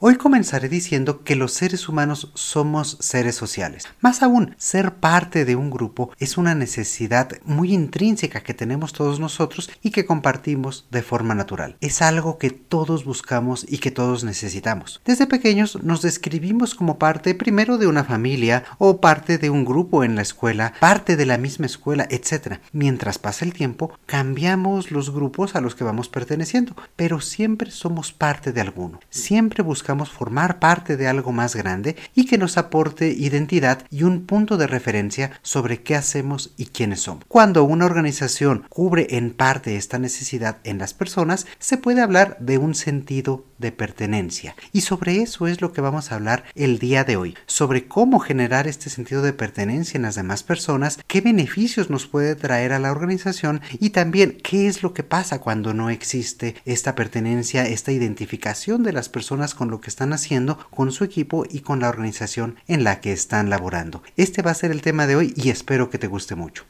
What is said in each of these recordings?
Hoy comenzaré diciendo que los seres humanos somos seres sociales. Más aún, ser parte de un grupo es una necesidad muy intrínseca que tenemos todos nosotros y que compartimos de forma natural. Es algo que todos buscamos y que todos necesitamos. Desde pequeños nos describimos como parte primero de una familia o parte de un grupo en la escuela, parte de la misma escuela, etc. Mientras pasa el tiempo, cambiamos los grupos a los que vamos perteneciendo, pero siempre somos parte de alguno. Siempre buscamos formar parte de algo más grande y que nos aporte identidad y un punto de referencia sobre qué hacemos y quiénes somos. Cuando una organización cubre en parte esta necesidad en las personas, se puede hablar de un sentido de pertenencia. Y sobre eso es lo que vamos a hablar el día de hoy, sobre cómo generar este sentido de pertenencia en las demás personas, qué beneficios nos puede traer a la organización y también qué es lo que pasa cuando no existe esta pertenencia, esta identificación de las personas con lo que están haciendo, con su equipo y con la organización en la que están laborando. Este va a ser el tema de hoy y espero que te guste mucho.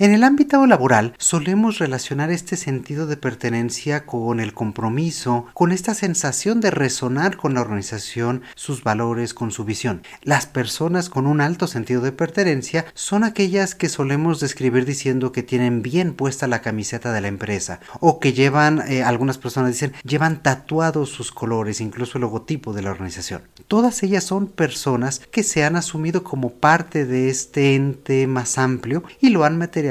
En el ámbito laboral solemos relacionar este sentido de pertenencia con el compromiso, con esta sensación de resonar con la organización, sus valores, con su visión. Las personas con un alto sentido de pertenencia son aquellas que solemos describir diciendo que tienen bien puesta la camiseta de la empresa o que llevan, eh, algunas personas dicen, llevan tatuados sus colores, incluso el logotipo de la organización. Todas ellas son personas que se han asumido como parte de este ente más amplio y lo han materializado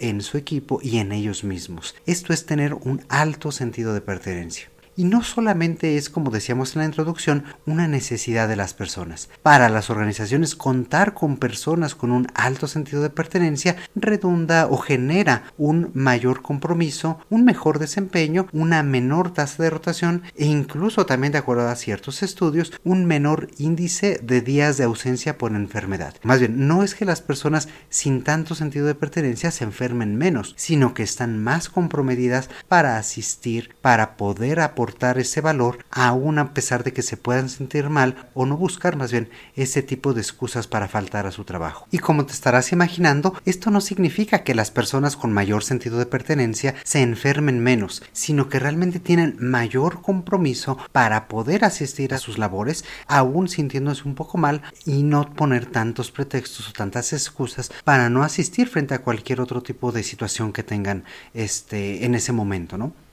en su equipo y en ellos mismos. Esto es tener un alto sentido de pertenencia. Y no solamente es, como decíamos en la introducción, una necesidad de las personas. Para las organizaciones, contar con personas con un alto sentido de pertenencia redunda o genera un mayor compromiso, un mejor desempeño, una menor tasa de rotación e incluso también de acuerdo a ciertos estudios, un menor índice de días de ausencia por enfermedad. Más bien, no es que las personas sin tanto sentido de pertenencia se enfermen menos, sino que están más comprometidas para asistir, para poder aportar ese valor aún a pesar de que se puedan sentir mal o no buscar más bien ese tipo de excusas para faltar a su trabajo. Y como te estarás imaginando, esto no significa que las personas con mayor sentido de pertenencia se enfermen menos, sino que realmente tienen mayor compromiso para poder asistir a sus labores aún sintiéndose un poco mal y no poner tantos pretextos o tantas excusas para no asistir frente a cualquier otro tipo de situación que tengan este en ese momento, ¿no?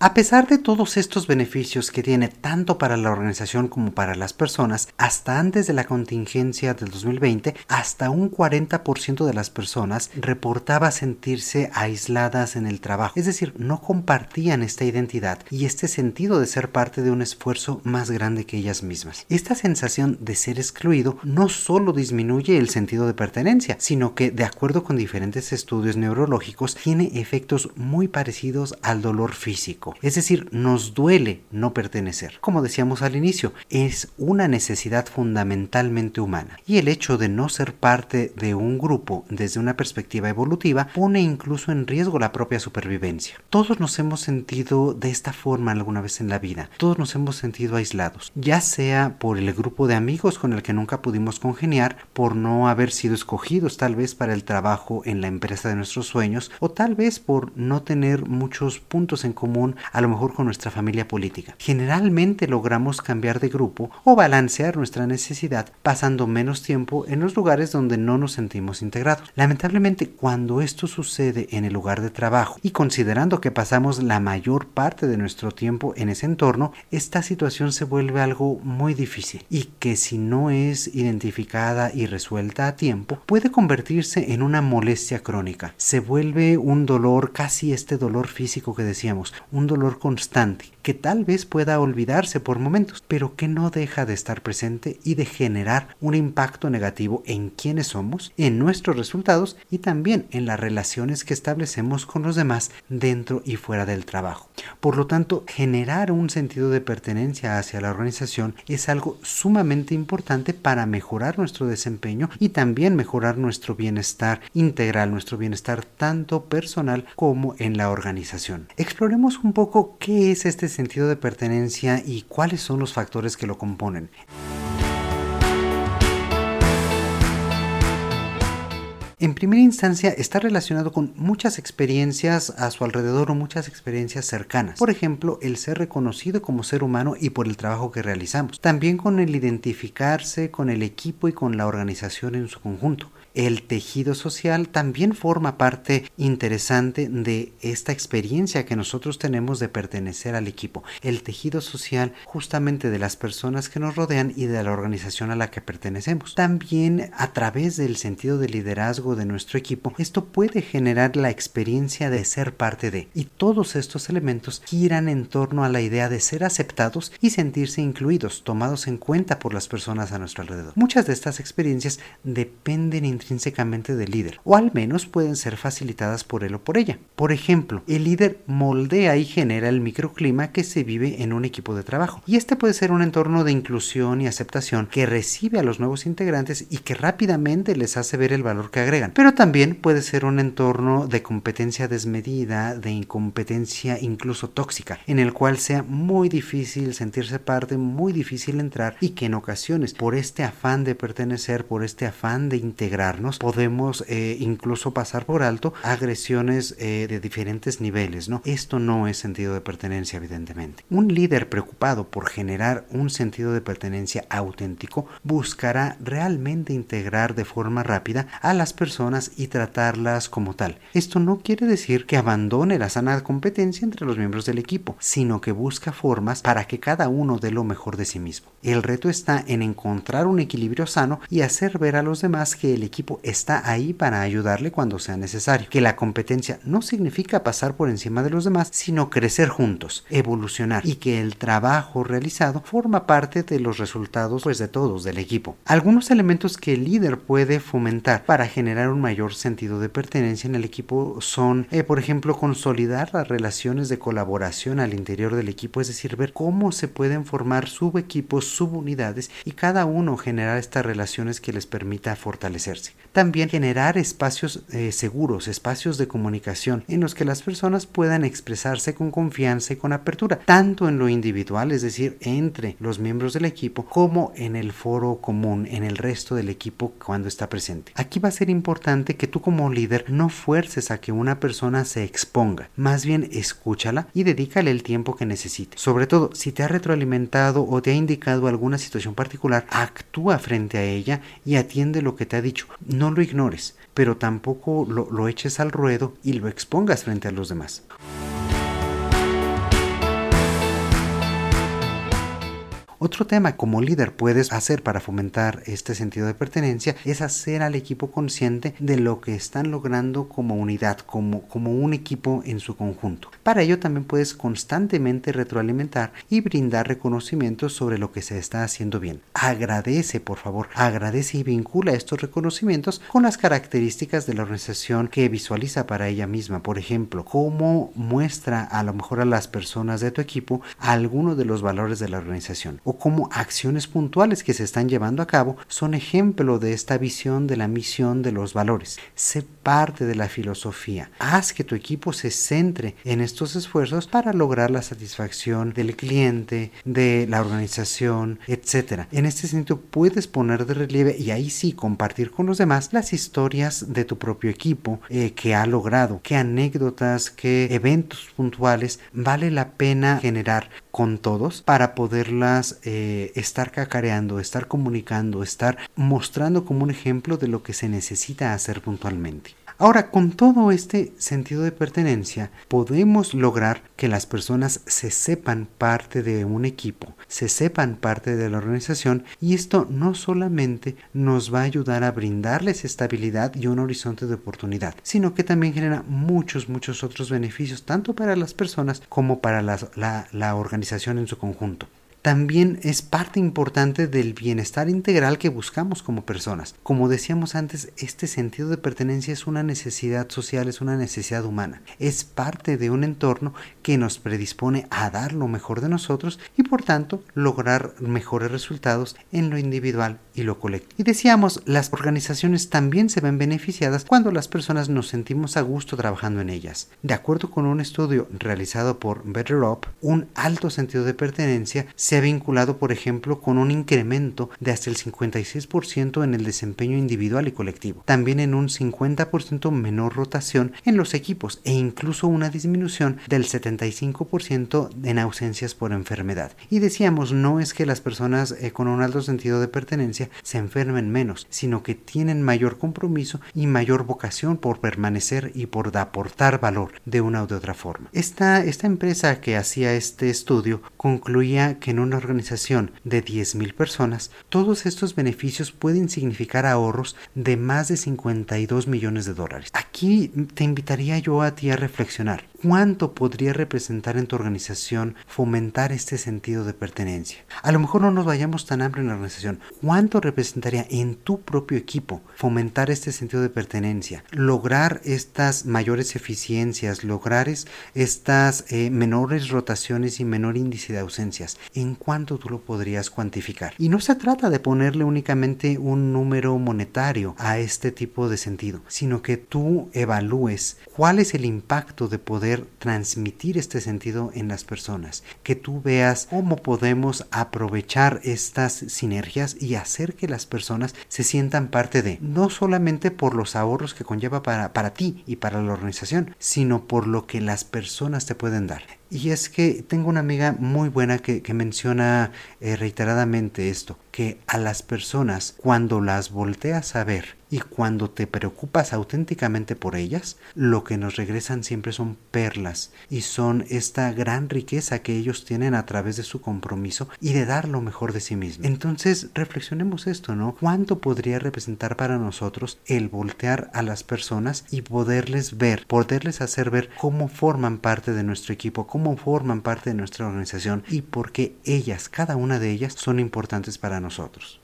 A pesar de todos estos beneficios que tiene tanto para la organización como para las personas, hasta antes de la contingencia del 2020, hasta un 40% de las personas reportaba sentirse aisladas en el trabajo, es decir, no compartían esta identidad y este sentido de ser parte de un esfuerzo más grande que ellas mismas. Esta sensación de ser excluido no solo disminuye el sentido de pertenencia, sino que, de acuerdo con diferentes estudios neurológicos, tiene efectos muy parecidos al dolor físico. Es decir, nos duele no pertenecer. Como decíamos al inicio, es una necesidad fundamentalmente humana. Y el hecho de no ser parte de un grupo desde una perspectiva evolutiva pone incluso en riesgo la propia supervivencia. Todos nos hemos sentido de esta forma alguna vez en la vida. Todos nos hemos sentido aislados, ya sea por el grupo de amigos con el que nunca pudimos congeniar, por no haber sido escogidos tal vez para el trabajo en la empresa de nuestros sueños, o tal vez por no tener muchos puntos en común a lo mejor con nuestra familia política. Generalmente logramos cambiar de grupo o balancear nuestra necesidad pasando menos tiempo en los lugares donde no nos sentimos integrados. Lamentablemente, cuando esto sucede en el lugar de trabajo y considerando que pasamos la mayor parte de nuestro tiempo en ese entorno, esta situación se vuelve algo muy difícil y que si no es identificada y resuelta a tiempo, puede convertirse en una molestia crónica. Se vuelve un dolor, casi este dolor físico que decíamos, un dolor constante que tal vez pueda olvidarse por momentos, pero que no deja de estar presente y de generar un impacto negativo en quiénes somos, en nuestros resultados y también en las relaciones que establecemos con los demás dentro y fuera del trabajo. Por lo tanto, generar un sentido de pertenencia hacia la organización es algo sumamente importante para mejorar nuestro desempeño y también mejorar nuestro bienestar integral, nuestro bienestar tanto personal como en la organización. Exploremos un poco qué es este sentido de pertenencia y cuáles son los factores que lo componen. En primera instancia está relacionado con muchas experiencias a su alrededor o muchas experiencias cercanas. Por ejemplo, el ser reconocido como ser humano y por el trabajo que realizamos. También con el identificarse con el equipo y con la organización en su conjunto el tejido social también forma parte interesante de esta experiencia que nosotros tenemos de pertenecer al equipo. El tejido social justamente de las personas que nos rodean y de la organización a la que pertenecemos. También a través del sentido de liderazgo de nuestro equipo, esto puede generar la experiencia de ser parte de. Y todos estos elementos giran en torno a la idea de ser aceptados y sentirse incluidos, tomados en cuenta por las personas a nuestro alrededor. Muchas de estas experiencias dependen intrínsecamente del líder, o al menos pueden ser facilitadas por él o por ella. Por ejemplo, el líder moldea y genera el microclima que se vive en un equipo de trabajo, y este puede ser un entorno de inclusión y aceptación que recibe a los nuevos integrantes y que rápidamente les hace ver el valor que agregan, pero también puede ser un entorno de competencia desmedida, de incompetencia incluso tóxica, en el cual sea muy difícil sentirse parte, muy difícil entrar y que en ocasiones por este afán de pertenecer, por este afán de integrar, podemos eh, incluso pasar por alto agresiones eh, de diferentes niveles, ¿no? Esto no es sentido de pertenencia, evidentemente. Un líder preocupado por generar un sentido de pertenencia auténtico buscará realmente integrar de forma rápida a las personas y tratarlas como tal. Esto no quiere decir que abandone la sana competencia entre los miembros del equipo, sino que busca formas para que cada uno dé lo mejor de sí mismo. El reto está en encontrar un equilibrio sano y hacer ver a los demás que el equipo está ahí para ayudarle cuando sea necesario. Que la competencia no significa pasar por encima de los demás, sino crecer juntos, evolucionar y que el trabajo realizado forma parte de los resultados pues de todos del equipo. Algunos elementos que el líder puede fomentar para generar un mayor sentido de pertenencia en el equipo son, eh, por ejemplo, consolidar las relaciones de colaboración al interior del equipo, es decir, ver cómo se pueden formar subequipos, subunidades y cada uno generar estas relaciones que les permita fortalecerse. También generar espacios eh, seguros, espacios de comunicación en los que las personas puedan expresarse con confianza y con apertura, tanto en lo individual, es decir, entre los miembros del equipo, como en el foro común, en el resto del equipo cuando está presente. Aquí va a ser importante que tú como líder no fuerces a que una persona se exponga, más bien escúchala y dedícale el tiempo que necesite. Sobre todo, si te ha retroalimentado o te ha indicado alguna situación particular, actúa frente a ella y atiende lo que te ha dicho no lo ignores, pero tampoco lo, lo eches al ruedo y lo expongas frente a los demás. Otro tema como líder puedes hacer para fomentar este sentido de pertenencia es hacer al equipo consciente de lo que están logrando como unidad, como, como un equipo en su conjunto. Para ello también puedes constantemente retroalimentar y brindar reconocimientos sobre lo que se está haciendo bien. Agradece, por favor, agradece y vincula estos reconocimientos con las características de la organización que visualiza para ella misma. Por ejemplo, cómo muestra a lo mejor a las personas de tu equipo algunos de los valores de la organización cómo acciones puntuales que se están llevando a cabo son ejemplo de esta visión de la misión de los valores. Sé parte de la filosofía. Haz que tu equipo se centre en estos esfuerzos para lograr la satisfacción del cliente, de la organización, etc. En este sentido puedes poner de relieve y ahí sí compartir con los demás las historias de tu propio equipo eh, que ha logrado, qué anécdotas, qué eventos puntuales vale la pena generar con todos para poderlas eh, estar cacareando, estar comunicando, estar mostrando como un ejemplo de lo que se necesita hacer puntualmente. Ahora, con todo este sentido de pertenencia, podemos lograr que las personas se sepan parte de un equipo, se sepan parte de la organización y esto no solamente nos va a ayudar a brindarles estabilidad y un horizonte de oportunidad, sino que también genera muchos, muchos otros beneficios, tanto para las personas como para la, la organización en su conjunto también es parte importante del bienestar integral que buscamos como personas. Como decíamos antes, este sentido de pertenencia es una necesidad social, es una necesidad humana. Es parte de un entorno que nos predispone a dar lo mejor de nosotros y por tanto lograr mejores resultados en lo individual y lo colectivo. Y decíamos, las organizaciones también se ven beneficiadas cuando las personas nos sentimos a gusto trabajando en ellas. De acuerdo con un estudio realizado por BetterUp, un alto sentido de pertenencia se ha vinculado, por ejemplo, con un incremento de hasta el 56% en el desempeño individual y colectivo, también en un 50% menor rotación en los equipos e incluso una disminución del 75% en ausencias por enfermedad. Y decíamos, no es que las personas eh, con un alto sentido de pertenencia se enfermen menos, sino que tienen mayor compromiso y mayor vocación por permanecer y por aportar valor de una u otra forma. Esta, esta empresa que hacía este estudio concluía que una organización de 10.000 personas, todos estos beneficios pueden significar ahorros de más de 52 millones de dólares. Aquí te invitaría yo a ti a reflexionar. ¿Cuánto podría representar en tu organización fomentar este sentido de pertenencia? A lo mejor no nos vayamos tan amplio en la organización. ¿Cuánto representaría en tu propio equipo fomentar este sentido de pertenencia? Lograr estas mayores eficiencias, lograr estas eh, menores rotaciones y menor índice de ausencias. ¿En cuánto tú lo podrías cuantificar? Y no se trata de ponerle únicamente un número monetario a este tipo de sentido, sino que tú evalúes cuál es el impacto de poder transmitir este sentido en las personas, que tú veas cómo podemos aprovechar estas sinergias y hacer que las personas se sientan parte de, no solamente por los ahorros que conlleva para, para ti y para la organización, sino por lo que las personas te pueden dar. Y es que tengo una amiga muy buena que, menciona eh, reiteradamente esto, que a las personas cuando las volteas a ver y cuando te preocupas auténticamente por ellas, lo que nos regresan siempre son perlas y son esta gran riqueza que ellos tienen a través de su compromiso y de dar lo mejor de sí mismos. Entonces, reflexionemos esto, ¿no? ¿Cuánto podría representar para nosotros el voltear a las personas y poderles ver, poderles hacer ver cómo forman parte de nuestro equipo, cómo forman parte de nuestra organización y por qué ellas, cada una de ellas, son importantes para nosotros?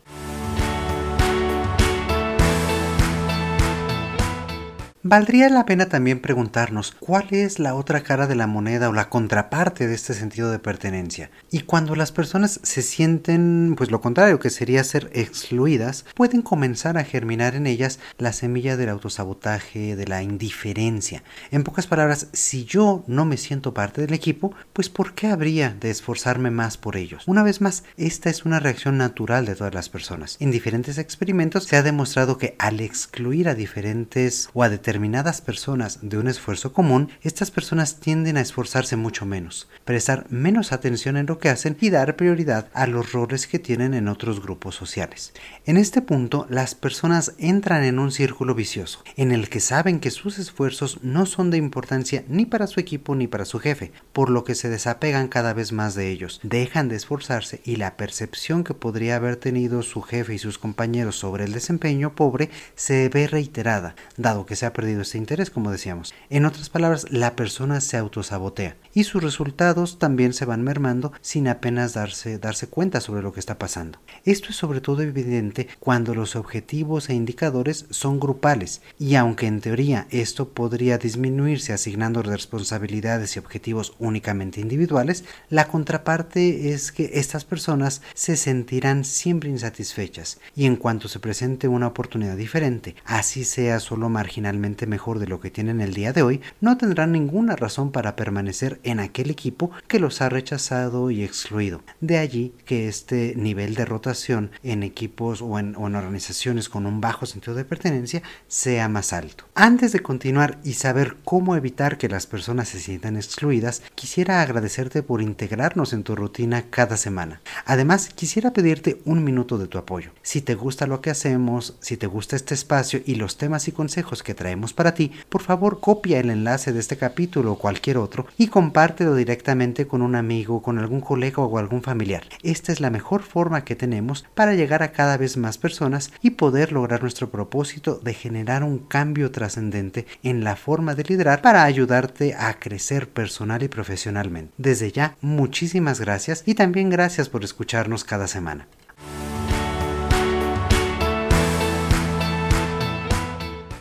Valdría la pena también preguntarnos cuál es la otra cara de la moneda o la contraparte de este sentido de pertenencia. Y cuando las personas se sienten, pues lo contrario, que sería ser excluidas, pueden comenzar a germinar en ellas la semilla del autosabotaje, de la indiferencia. En pocas palabras, si yo no me siento parte del equipo, pues ¿por qué habría de esforzarme más por ellos? Una vez más, esta es una reacción natural de todas las personas. En diferentes experimentos se ha demostrado que al excluir a diferentes o a determinados determinadas personas de un esfuerzo común, estas personas tienden a esforzarse mucho menos, prestar menos atención en lo que hacen y dar prioridad a los roles que tienen en otros grupos sociales. En este punto, las personas entran en un círculo vicioso, en el que saben que sus esfuerzos no son de importancia ni para su equipo ni para su jefe, por lo que se desapegan cada vez más de ellos, dejan de esforzarse y la percepción que podría haber tenido su jefe y sus compañeros sobre el desempeño pobre se ve reiterada, dado que se ha ese interés, como decíamos. En otras palabras, la persona se autosabotea y sus resultados también se van mermando sin apenas darse, darse cuenta sobre lo que está pasando. Esto es sobre todo evidente cuando los objetivos e indicadores son grupales y aunque en teoría esto podría disminuirse asignando responsabilidades y objetivos únicamente individuales, la contraparte es que estas personas se sentirán siempre insatisfechas y en cuanto se presente una oportunidad diferente, así sea solo marginalmente mejor de lo que tienen el día de hoy, no tendrán ninguna razón para permanecer en aquel equipo que los ha rechazado y excluido. De allí que este nivel de rotación en equipos o en, organizaciones con un bajo sentido de pertenencia sea más alto. Antes de continuar y saber cómo evitar que las personas se sientan excluidas, quisiera agradecerte por integrarnos en tu rutina cada semana. Además, quisiera pedirte un minuto de tu apoyo. Si te gusta lo que hacemos, si te gusta este espacio y los temas y consejos que traemos para ti, por favor copia el enlace de este capítulo o cualquier otro y compártelo directamente con un amigo, con algún colega o algún familiar. Esta es la mejor forma que tenemos para llegar a cada vez más personas y poder lograr nuestro propósito de generar un cambio trascendente en la forma de liderar para ayudarte a crecer personal y profesionalmente. Desde ya, muchísimas gracias y también gracias por escucharnos cada semana.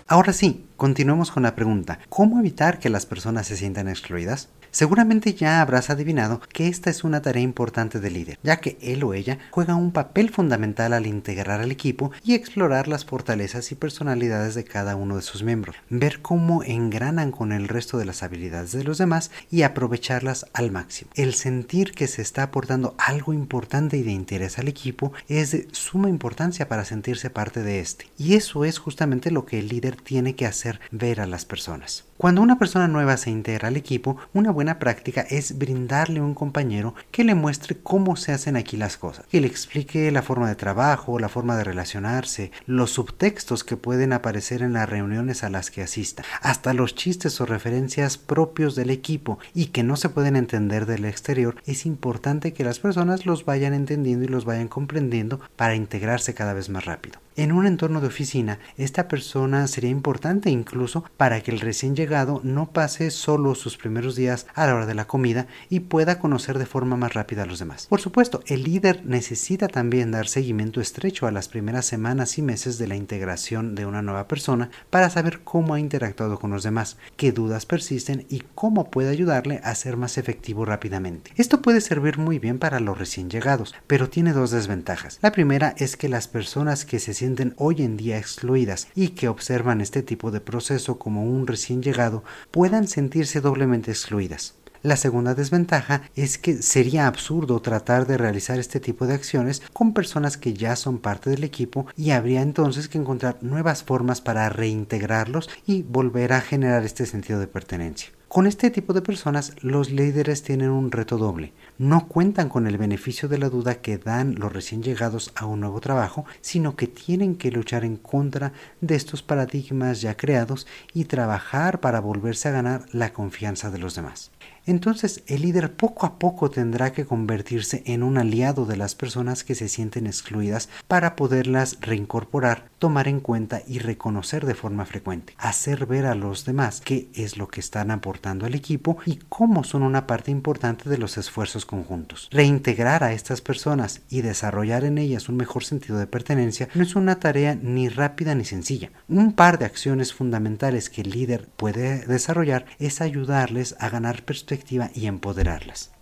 Ahora sí, continuemos con la pregunta, ¿cómo evitar que las personas se sientan excluidas? Seguramente ya habrás adivinado que esta es una tarea importante del líder, ya que él o ella juega un papel fundamental al integrar al equipo y explorar las fortalezas y personalidades de cada uno de sus miembros, ver cómo engranan con el resto de las habilidades de los demás y aprovecharlas al máximo. El sentir que se está aportando algo importante y de interés al equipo es de suma importancia para sentirse parte de este, y eso es justamente lo que el líder tiene que hacer ver a las personas. Cuando una persona nueva se integra al equipo, una buena práctica es brindarle un compañero que le muestre cómo se hacen aquí las cosas, que le explique la forma de trabajo, la forma de relacionarse, los subtextos que pueden aparecer en las reuniones a las que asista, hasta los chistes o referencias propios del equipo y que no se pueden entender del exterior, es importante que las personas los vayan entendiendo y los vayan comprendiendo para integrarse cada vez más rápido. En un entorno de oficina, esta persona sería importante incluso para que el recién llegado no pase solo sus primeros días a la hora de la comida y pueda conocer de forma más rápida a los demás. Por supuesto, el líder necesita también dar seguimiento estrecho a las primeras semanas y meses de la integración de una nueva persona para saber cómo ha interactuado con los demás, qué dudas persisten y cómo puede ayudarle a ser más efectivo rápidamente. Esto puede servir muy bien para los recién llegados, pero tiene dos desventajas. La primera es que las personas que se sienten hoy en día excluidas y que observan este tipo de proceso como un recién llegado puedan sentirse doblemente excluidas. La segunda desventaja es que sería absurdo tratar de realizar este tipo de acciones con personas que ya son parte del equipo y habría entonces que encontrar nuevas formas para reintegrarlos y volver a generar este sentido de pertenencia. Con este tipo de personas los líderes tienen un reto doble. No cuentan con el beneficio de la duda que dan los recién llegados a un nuevo trabajo, sino que tienen que luchar en contra de estos paradigmas ya creados y trabajar para volverse a ganar la confianza de los demás. Entonces el líder poco a poco tendrá que convertirse en un aliado de las personas que se sienten excluidas para poderlas reincorporar, tomar en cuenta y reconocer de forma frecuente, hacer ver a los demás qué es lo que están aportando al equipo y cómo son una parte importante de los esfuerzos conjuntos. Reintegrar a estas personas y desarrollar en ellas un mejor sentido de pertenencia no es una tarea ni rápida ni sencilla. Un par de acciones fundamentales que el líder puede desarrollar es ayudarles a ganar perspectiva y empoderarlas.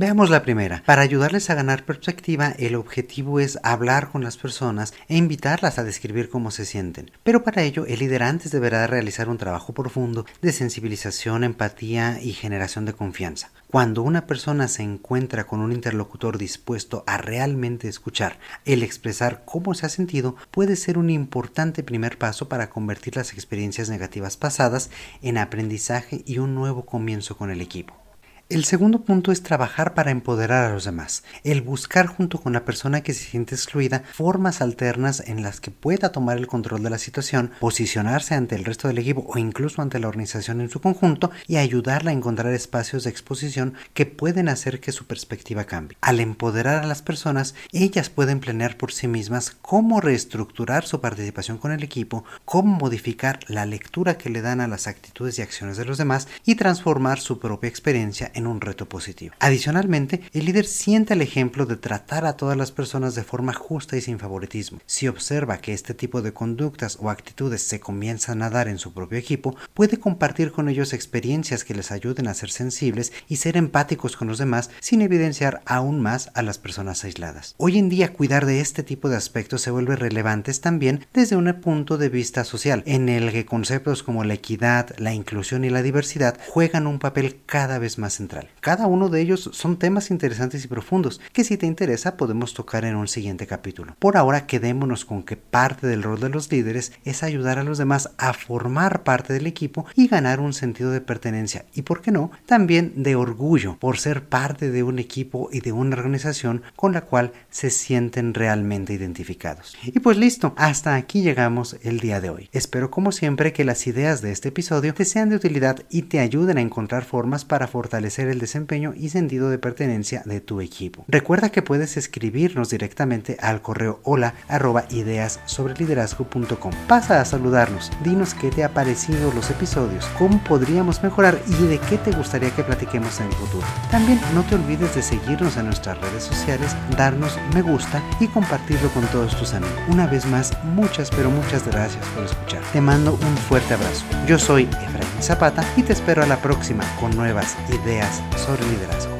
Veamos la primera. Para ayudarles a ganar perspectiva, el objetivo es hablar con las personas e invitarlas a describir cómo se sienten. Pero para ello, el líder antes deberá realizar un trabajo profundo de sensibilización, empatía y generación de confianza. Cuando una persona se encuentra con un interlocutor dispuesto a realmente escuchar, el expresar cómo se ha sentido puede ser un importante primer paso para convertir las experiencias negativas pasadas en aprendizaje y un nuevo comienzo con el equipo. El segundo punto es trabajar para empoderar a los demás, el buscar junto con la persona que se siente excluida formas alternas en las que pueda tomar el control de la situación, posicionarse ante el resto del equipo o incluso ante la organización en su conjunto y ayudarla a encontrar espacios de exposición que pueden hacer que su perspectiva cambie. Al empoderar a las personas, ellas pueden planear por sí mismas cómo reestructurar su participación con el equipo, cómo modificar la lectura que le dan a las actitudes y acciones de los demás y transformar su propia experiencia en un reto positivo. Adicionalmente, el líder siente el ejemplo de tratar a todas las personas de forma justa y sin favoritismo. Si observa que este tipo de conductas o actitudes se comienzan a dar en su propio equipo, puede compartir con ellos experiencias que les ayuden a ser sensibles y ser empáticos con los demás sin evidenciar aún más a las personas aisladas. Hoy en día cuidar de este tipo de aspectos se vuelve relevantes también desde un punto de vista social, en el que conceptos como la equidad, la inclusión y la diversidad juegan un papel cada vez más central Cada uno de ellos son temas interesantes y profundos que si te interesa podemos tocar en un siguiente capítulo. Por ahora quedémonos con que parte del rol de los líderes es ayudar a los demás a formar parte del equipo y ganar un sentido de pertenencia y, por qué no, también de orgullo por ser parte de un equipo y de una organización con la cual se sienten realmente identificados. Y pues listo, hasta aquí llegamos el día de hoy. Espero como siempre que las ideas de este episodio te sean de utilidad y te ayuden a encontrar formas para fortalecer el desempeño y sentido de pertenencia de tu equipo. Recuerda que puedes escribirnos directamente al correo hola arroba ideas sobre liderazgo.com. Pasa a saludarnos, dinos qué te ha parecido los episodios, cómo podríamos mejorar y de qué te gustaría que platiquemos en el futuro. También no te olvides de seguirnos en nuestras redes sociales, darnos me gusta y compartirlo con todos tus amigos. Una vez más, muchas pero muchas gracias por escuchar. Te mando un fuerte abrazo. Yo soy Efraín Zapata y te espero a la próxima con nuevas ideas sobre liderazgo.